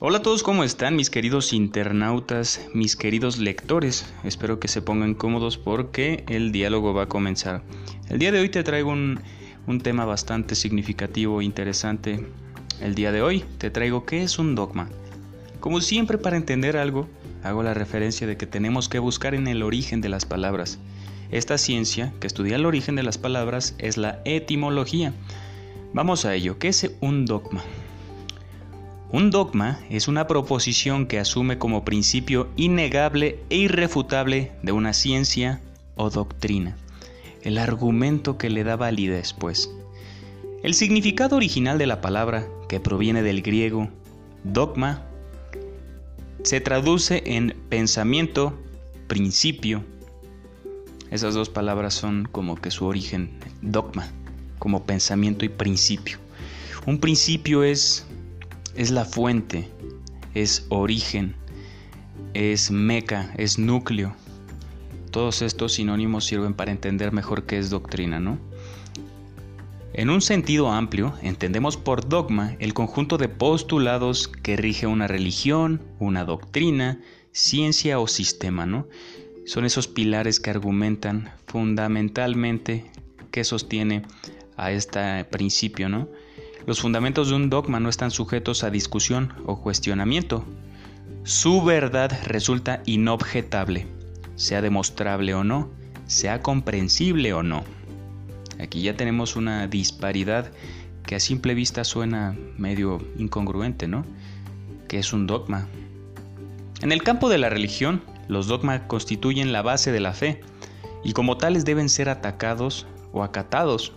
Hola a todos, ¿cómo están mis queridos internautas, mis queridos lectores? Espero que se pongan cómodos porque el diálogo va a comenzar. El día de hoy te traigo un, tema bastante significativo e interesante. El día de hoy te traigo qué es un dogma. Como siempre para entender algo, hago la referencia de que tenemos que buscar en el origen de las palabras. Esta ciencia que estudia el origen de las palabras es la etimología. Vamos a ello, ¿qué es un dogma? Un dogma es una proposición que asume como principio innegable e irrefutable de una ciencia o doctrina, el argumento que le da validez, pues. El significado original de la palabra, que proviene del griego dogma, se traduce en pensamiento, principio. Esas dos palabras son como que su origen, dogma, como pensamiento y principio. Un principio es es la fuente, es origen, es meca, es núcleo. Todos estos sinónimos sirven para entender mejor qué es doctrina, ¿no? En un sentido amplio, entendemos por dogma el conjunto de postulados que rige una religión, una doctrina, ciencia o sistema, ¿no? Son esos pilares que argumentan fundamentalmente que sostiene a este principio, ¿no? Los fundamentos de un dogma no están sujetos a discusión o cuestionamiento. Su verdad resulta inobjetable, sea demostrable o no, sea comprensible o no. Aquí ya tenemos una disparidad que a simple vista suena medio incongruente, ¿no? Que es un dogma. En el campo de la religión, los dogmas constituyen la base de la fe y como tales deben ser atacados o acatados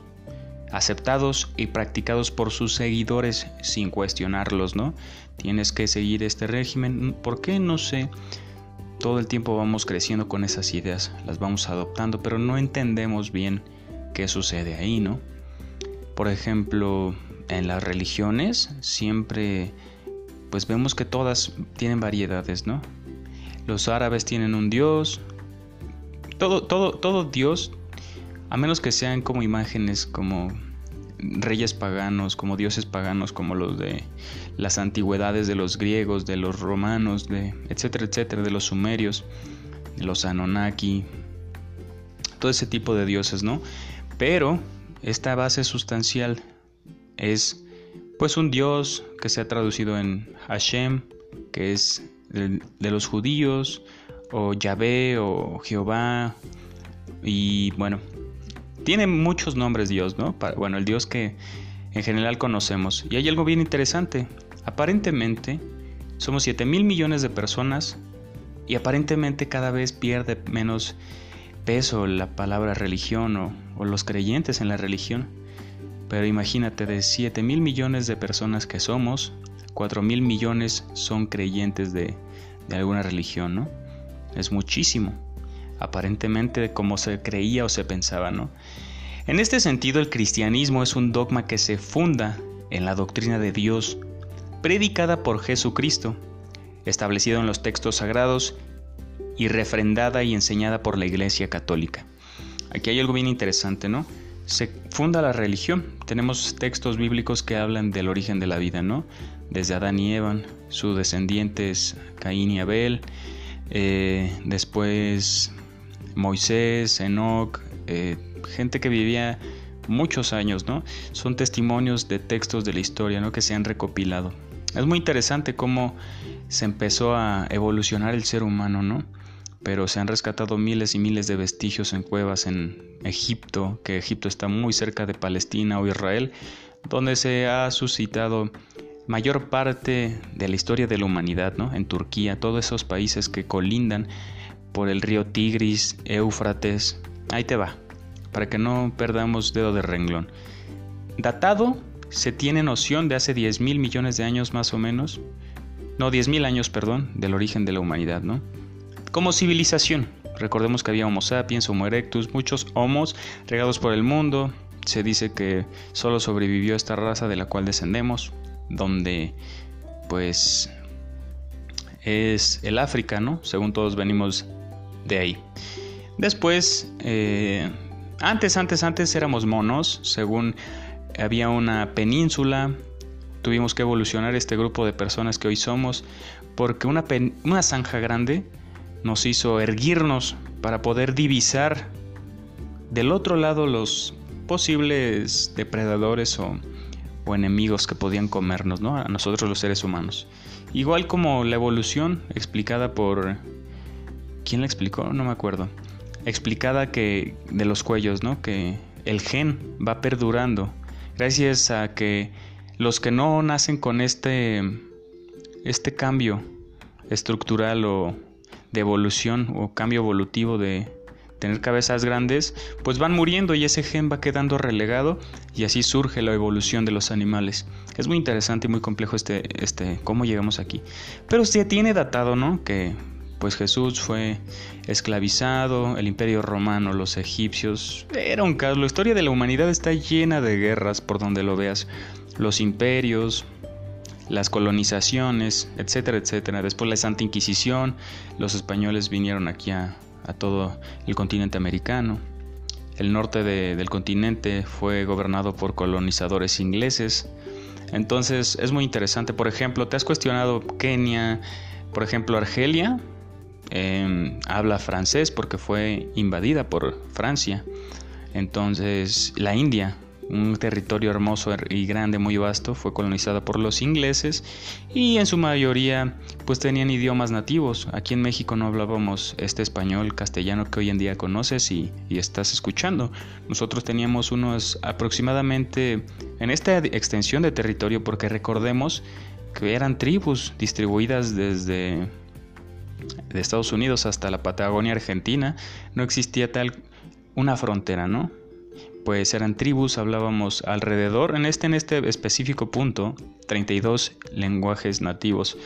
aceptados y practicados por sus seguidores sin cuestionarlos, ¿no? Tienes que seguir este régimen. ¿Por qué? No sé. Todo el tiempo vamos creciendo con esas ideas, las vamos adoptando, pero no entendemos bien qué sucede ahí, ¿no? Por ejemplo, en las religiones siempre pues vemos que todas tienen variedades, ¿no? Los árabes tienen un dios, todo, todo, todo dios a menos que sean como imágenes como reyes paganos, como dioses paganos, como los de las antigüedades de los griegos, de los romanos, de etcétera, etcétera, de los sumerios, de los Anunnaki, todo ese tipo de dioses, ¿no? Pero esta base sustancial es pues un dios que se ha traducido en Hashem, que es de los judíos, o Yahvé, o Jehová, y bueno, tiene muchos nombres Dios, ¿no? bueno, el Dios que en general conocemos. Y hay algo bien interesante. Aparentemente somos 7 mil millones de personas y aparentemente cada vez pierde menos peso la palabra religión o, los creyentes en la religión. Pero imagínate, de 7 mil millones de personas que somos, 4 mil millones son creyentes de alguna religión, ¿no? Es muchísimo aparentemente como se creía o se pensaba, ¿no? En este sentido, el cristianismo es un dogma que se funda en la doctrina de Dios, predicada por Jesucristo, establecido en los textos sagrados y refrendada y enseñada por la Iglesia Católica. Aquí hay algo bien interesante, ¿no? Se funda la religión. Tenemos textos bíblicos que hablan del origen de la vida, ¿no? Desde Adán y Eva, sus descendientes Caín y Abel, eh, después Moisés, Enoch, eh, gente que vivía muchos años, ¿no? Son testimonios de textos de la historia, ¿no? Que se han recopilado. Es muy interesante cómo se empezó a evolucionar el ser humano, ¿no? Pero se han rescatado miles y miles de vestigios en cuevas en Egipto, que Egipto está muy cerca de Palestina o Israel, donde se ha suscitado mayor parte de la historia de la humanidad, ¿no? En Turquía, todos esos países que colindan por el río Tigris, Éufrates. Ahí te va, para que no perdamos dedo de renglón. Datado, se tiene noción de hace 10 mil millones de años más o menos. No, 10 mil años, perdón, del origen de la humanidad, ¿no? Como civilización. Recordemos que había Homo sapiens, Homo erectus, muchos homos regados por el mundo. Se dice que solo sobrevivió esta raza de la cual descendemos, donde pues es el África, ¿no? Según todos venimos de ahí. Después, eh, antes, antes, antes éramos monos, según había una península tuvimos que evolucionar este grupo de personas que hoy somos, porque una, una zanja grande nos hizo erguirnos para poder divisar del otro lado los posibles depredadores o, o enemigos que podían comernos, ¿no? A nosotros los seres humanos. Igual como la evolución explicada por... ¿Quién la explicó? No me acuerdo. Explicada que de los cuellos, ¿no? Que el gen va perdurando gracias a que los que no nacen con este este cambio estructural o de evolución o cambio evolutivo de tener cabezas grandes, pues van muriendo y ese gen va quedando relegado y así surge la evolución de los animales. Es muy interesante y muy complejo este, este, cómo llegamos aquí. Pero se tiene datado, ¿no? Que pues Jesús fue esclavizado, el imperio romano, los egipcios, era un caos. La historia de la humanidad está llena de guerras por donde lo veas. Los imperios, las colonizaciones, etcétera, etcétera. Después la Santa Inquisición, los españoles vinieron aquí a, a todo el continente americano. El norte del continente fue gobernado por colonizadores ingleses. Entonces es muy interesante. Por ejemplo, ¿te has cuestionado Kenia? Por ejemplo, Argelia em, habla francés porque fue invadida por Francia. Entonces la India un territorio hermoso y grande, muy vasto, fue colonizada por los ingleses y en su mayoría pues tenían idiomas nativos. Aquí en México no hablábamos este español castellano que hoy en día conoces y, estás escuchando. Nosotros teníamos unos aproximadamente en esta extensión de territorio porque recordemos que eran tribus distribuidas desde de Estados Unidos hasta la Patagonia Argentina, no existía tal una frontera, ¿no? pues eran tribus, hablábamos alrededor, en este, en este específico punto, 32 lenguajes nativos.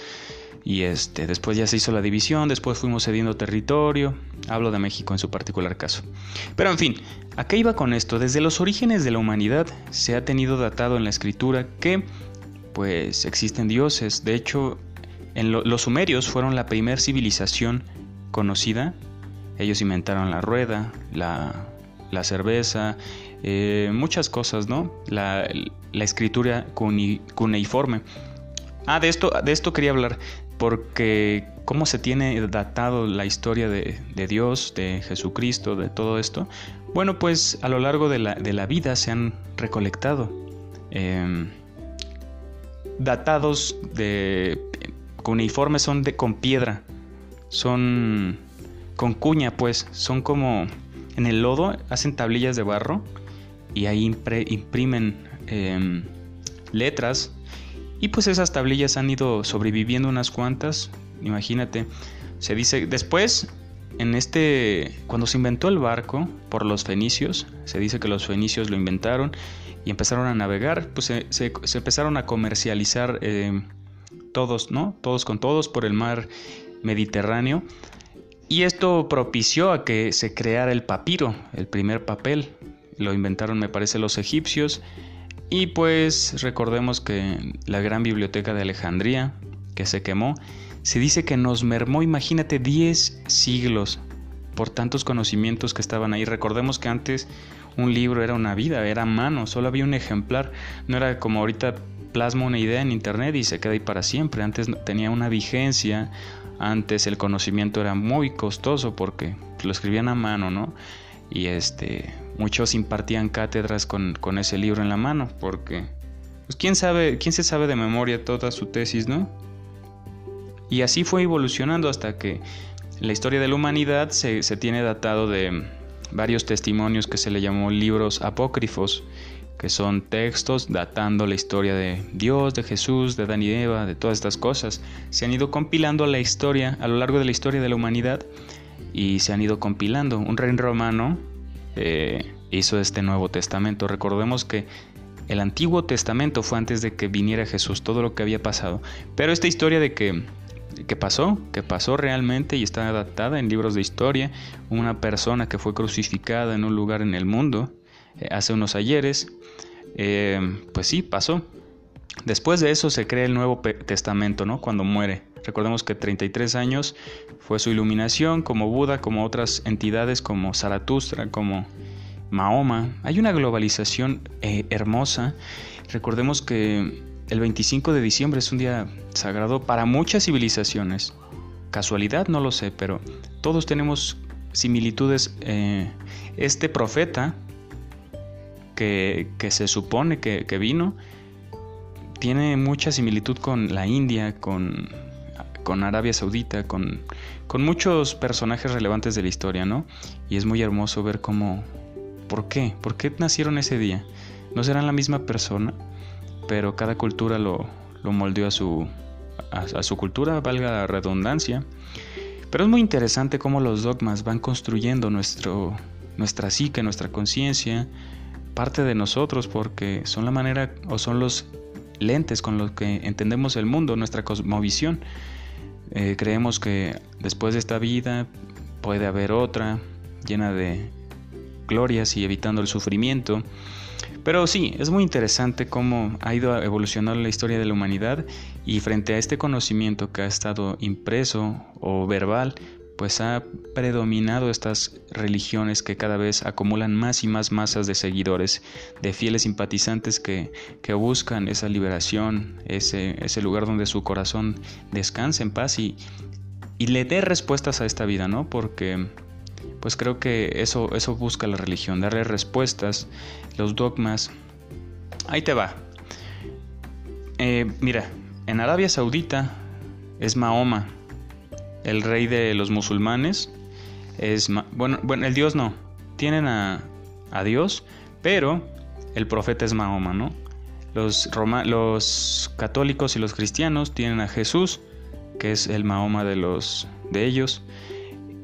Y este, después ya se hizo la división, después fuimos cediendo territorio, hablo de México en su particular caso. Pero en fin, ¿a qué iba con esto? Desde los orígenes de la humanidad se ha tenido datado en la escritura que pues existen dioses. De hecho, en los sumerios fueron la primera civilización conocida. Ellos inventaron la rueda, la, la cerveza, eh, muchas cosas, ¿no? La, escritura cuneiforme. Ah, de esto, de esto quería hablar, porque cómo se tiene datado la historia de, Dios, de Jesucristo, de todo esto. Bueno, pues a lo largo de la, vida se han recolectado em, datados de cuneiformes son de con piedra, son con cuña, pues, son como en el lodo hacen tablillas de barro y ahí imprimen em, letras y pues esas tablillas han ido sobreviviendo unas cuantas, imagínate. Se dice después en este cuando se inventó el barco por los fenicios, se dice que los fenicios lo inventaron y empezaron a navegar, pues se, empezaron a comercializar em, todos, ¿no? Todos con todos por el mar Mediterráneo y esto propició a que se creara el papiro, el primer papel. Lo inventaron, me parece, los egipcios. Y pues recordemos que la gran biblioteca de Alejandría, que se quemó, se dice que nos mermó, imagínate, 10 siglos por tantos conocimientos que estaban ahí. Recordemos que antes un libro era una vida, era mano, solo había un ejemplar. No era como ahorita plasma una idea en internet y se queda ahí para siempre. Antes tenía una vigencia, antes el conocimiento era muy costoso porque lo escribían a mano, ¿no? Y este, muchos impartían cátedras con, ese libro en la mano porque, pues quién sabe, quién se sabe de memoria toda su tesis, ¿no? Y así fue evolucionando hasta que la historia de la humanidad se, se tiene datado de varios testimonios que se le llamó libros apócrifos que son textos datando la historia de Dios, de Jesús, de Adán y Eva, de todas estas cosas. Se han ido compilando la historia a lo largo de la historia de la humanidad y se han ido compilando. Un rey romano eh, hizo este Nuevo Testamento. Recordemos que el Antiguo Testamento fue antes de que viniera Jesús, todo lo que había pasado. Pero esta historia de que, que pasó, que pasó realmente y está adaptada en libros de historia, una persona que fue crucificada en un lugar en el mundo, eh, hace unos ayeres, eh, pues sí, pasó. Después de eso se crea el Nuevo Testamento, ¿no? Cuando muere. Recordemos que 33 años fue su iluminación, como Buda, como otras entidades, como Zaratustra, como Mahoma. Hay una globalización eh, hermosa. Recordemos que el 25 de diciembre es un día sagrado para muchas civilizaciones. Casualidad, no lo sé, pero todos tenemos similitudes. Este profeta que, se supone que, vino tiene mucha similitud con la India, con, con Arabia Saudita, con, con muchos personajes relevantes de la historia, ¿no? Y es muy hermoso ver cómo... ¿Por qué? ¿Por qué nacieron ese día? ¿No serán la misma persona? pero cada cultura lo, moldeó a su, a, su cultura, valga la redundancia. Pero es muy interesante cómo los dogmas van construyendo nuestro, nuestra psique, nuestra conciencia, parte de nosotros, porque son la manera o son los lentes con los que entendemos el mundo, nuestra cosmovisión. Eh, creemos que después de esta vida puede haber otra, llena de glorias y evitando el sufrimiento. Pero sí, es muy interesante cómo ha ido evolucionando la historia de la humanidad y frente a este conocimiento que ha estado impreso o verbal, pues ha predominado estas religiones que cada vez acumulan más y más masas de seguidores, de fieles simpatizantes que, buscan esa liberación, ese, ese lugar donde su corazón descanse en paz y, y le dé respuestas a esta vida, ¿no? Porque pues creo que eso, eso busca la religión, darle respuestas, los dogmas. Ahí te va. Eh, mira, en Arabia Saudita es Mahoma, el rey de los musulmanes. Es bueno, bueno, el Dios no. Tienen a, a Dios, pero el profeta es Mahoma, ¿no? Los, los católicos y los cristianos tienen a Jesús, que es el Mahoma de, los, de ellos.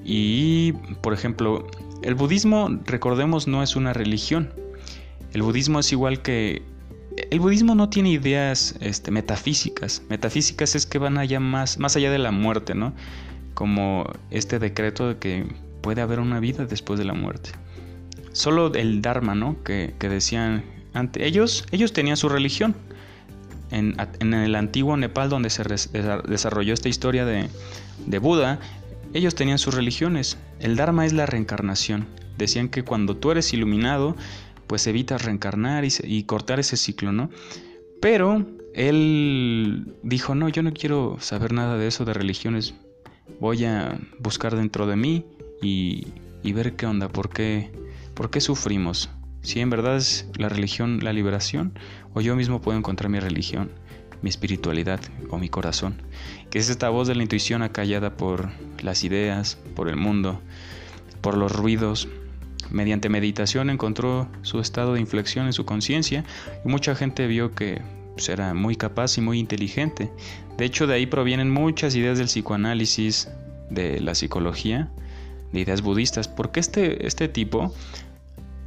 Y, por ejemplo, el budismo, recordemos, no es una religión. El budismo es igual que... El budismo no tiene ideas este, metafísicas. Metafísicas es que van allá más, más allá de la muerte, ¿no? Como este decreto de que puede haber una vida después de la muerte. Solo el Dharma, ¿no? Que, decían ante ellos, ellos tenían su religión. En, el antiguo Nepal, donde se desarrolló esta historia de, de Buda, ellos tenían sus religiones. El Dharma es la reencarnación. Decían que cuando tú eres iluminado, pues evitas reencarnar y, cortar ese ciclo, ¿no? Pero él dijo, no, yo no quiero saber nada de eso de religiones. Voy a buscar dentro de mí y, ver qué onda, por qué, por qué sufrimos. Si en verdad es la religión la liberación, o yo mismo puedo encontrar mi religión mi espiritualidad o mi corazón, que es esta voz de la intuición acallada por las ideas, por el mundo, por los ruidos. Mediante meditación encontró su estado de inflexión en su conciencia y mucha gente vio que pues, era muy capaz y muy inteligente. De hecho, de ahí provienen muchas ideas del psicoanálisis, de la psicología, de ideas budistas, porque este, este tipo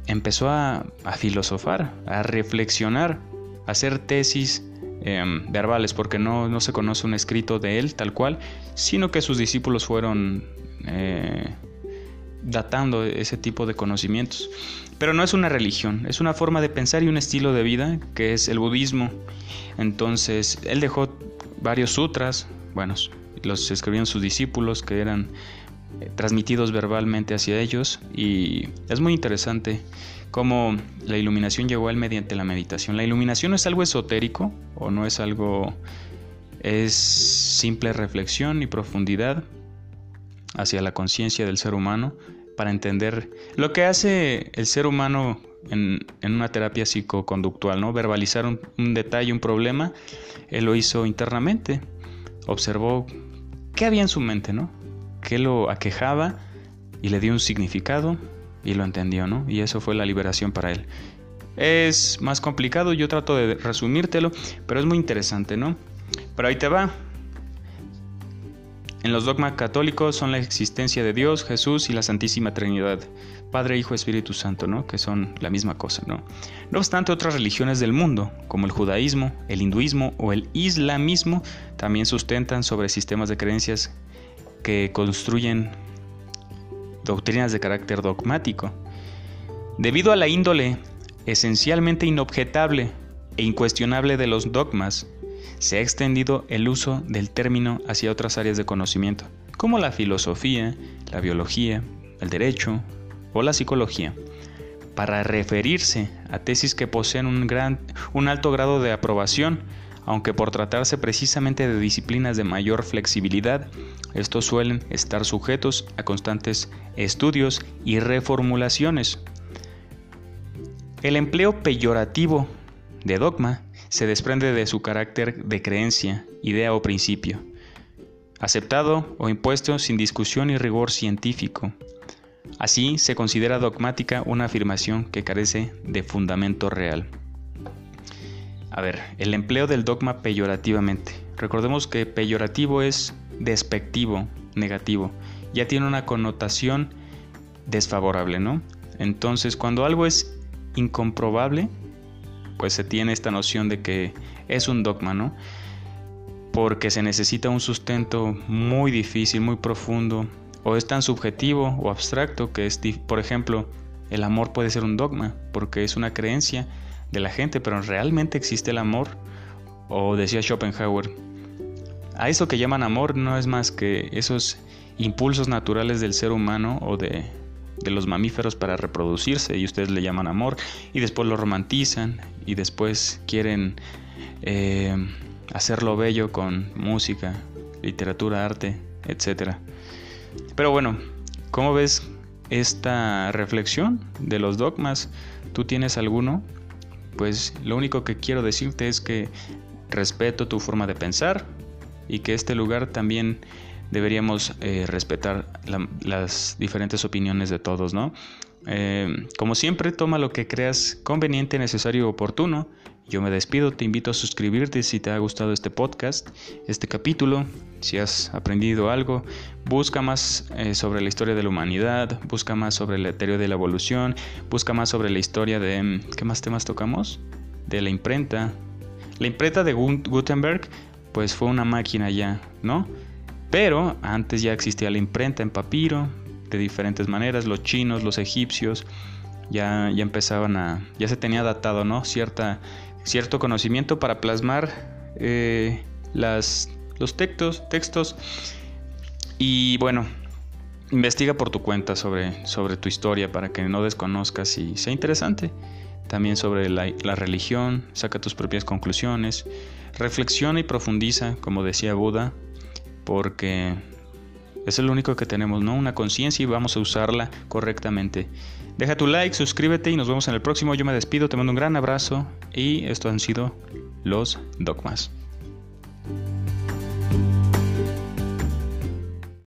empezó a, a filosofar, a reflexionar, a hacer tesis Em, verbales, porque no, no, se conoce un escrito de él tal cual, sino que sus discípulos fueron eh, datando ese tipo de conocimientos. Pero no es una religión, es una forma de pensar y un estilo de vida que es el budismo. Entonces, él dejó varios sutras, bueno, los escribieron sus discípulos que eran eh, transmitidos verbalmente hacia ellos y es muy interesante cómo la iluminación llegó a él mediante la meditación. La iluminación no es algo esotérico o no es algo... es simple reflexión y profundidad hacia la conciencia del ser humano para entender lo que hace el ser humano en, una terapia psicoconductual, ¿no? Verbalizar un, un, detalle, un problema, él lo hizo internamente, observó qué había en su mente, ¿no? qué lo aquejaba y le dio un significado y lo entendió, ¿no? Y eso fue la liberación para él. Es más complicado, yo trato de resumírtelo, pero es muy interesante, ¿no? Pero ahí te va. En los dogmas católicos son la existencia de Dios, Jesús y la Santísima Trinidad, Padre, Hijo, Espíritu Santo, ¿no? Que son la misma cosa, ¿no? No obstante, otras religiones del mundo, como el judaísmo, el hinduismo o el islamismo, también sustentan sobre sistemas de creencias que construyen doctrinas de carácter dogmático. Debido a la índole esencialmente inobjetable e incuestionable de los dogmas, se ha extendido el uso del término hacia otras áreas de conocimiento, como la filosofía, la biología, el derecho o la psicología, para referirse a tesis que poseen un, gran, un alto grado de aprobación, aunque por tratarse precisamente de disciplinas de mayor flexibilidad, estos suelen estar sujetos a constantes estudios y reformulaciones. El empleo peyorativo de dogma se desprende de su carácter de creencia, idea o principio, aceptado o impuesto sin discusión y rigor científico. Así se considera dogmática una afirmación que carece de fundamento real. A ver, el empleo del dogma peyorativamente. Recordemos que peyorativo es despectivo, negativo. Ya tiene una connotación desfavorable, ¿no? Entonces, cuando algo es incomprobable, pues se tiene esta noción de que es un dogma, ¿no? Porque se necesita un sustento muy difícil, muy profundo, o es tan subjetivo o abstracto que es, por ejemplo, el amor puede ser un dogma, porque es una creencia de la gente, pero realmente existe el amor. O decía Schopenhauer, a eso que llaman amor no es más que esos impulsos naturales del ser humano o de, los mamíferos para reproducirse y ustedes le llaman amor y después lo romantizan y después quieren eh, hacerlo bello con música, literatura, arte, etc. Pero bueno, ¿cómo ves esta reflexión de los dogmas? ¿Tú tienes alguno? pues lo único que quiero decirte es que respeto tu forma de pensar y que este lugar también deberíamos eh, respetar las diferentes opiniones de todos, ¿no? Eh, como siempre, toma lo que creas conveniente, necesario y oportuno yo me despido, te invito a suscribirte si te ha gustado este podcast, este capítulo, si has aprendido algo, busca más eh, sobre la historia de la humanidad, busca más sobre la teoría de la evolución, busca más sobre la historia de... Mm, ¿Qué más temas tocamos? De la imprenta. La imprenta de Gutenberg pues fue una máquina ya, ¿no? Pero antes ya existía la imprenta en papiro, de diferentes maneras, los chinos, los egipcios, ya, ya empezaban a, ya se tenía datado, ¿no? Cierta cierto conocimiento para plasmar eh, las, los textos, textos. Y bueno, investiga por tu cuenta sobre, sobre tu historia para que no desconozcas y sea interesante. También sobre la, la religión, saca tus propias conclusiones. Reflexiona y profundiza, como decía Buda, porque es lo único que tenemos, ¿no? Una conciencia y vamos a usarla correctamente. Deja tu like, suscríbete y nos vemos en el próximo. Yo me despido, te mando un gran abrazo y esto han sido los dogmas.